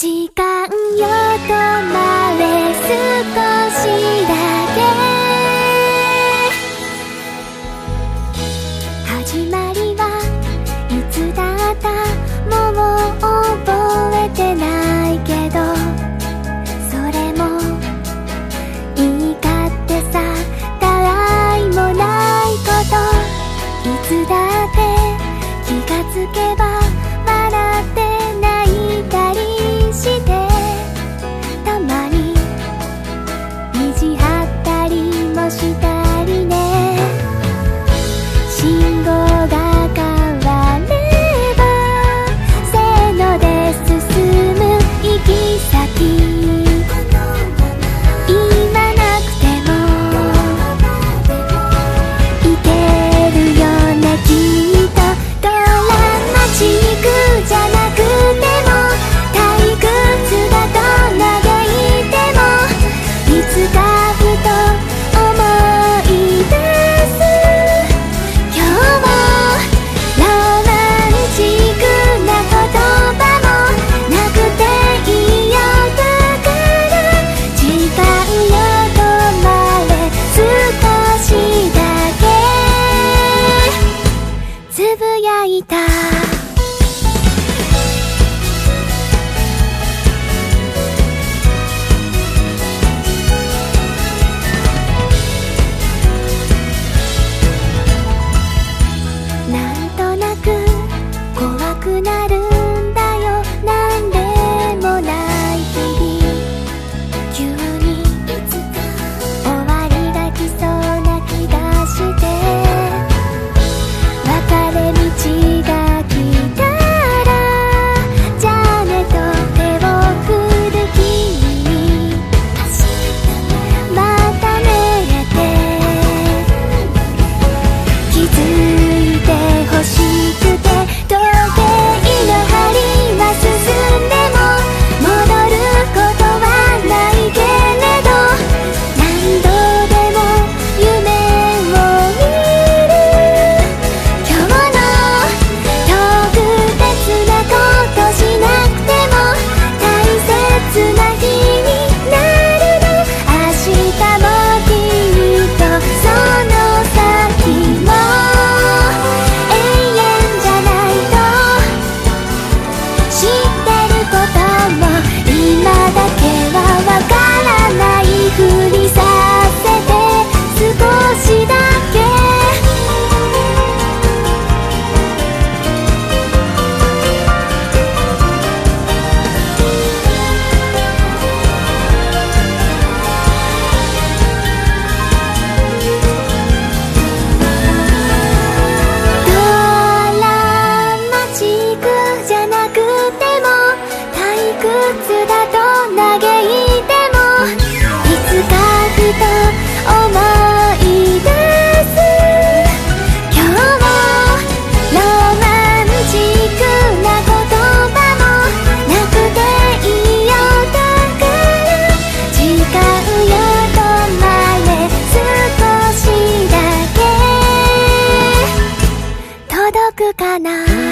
時間よ止まれ少しかな？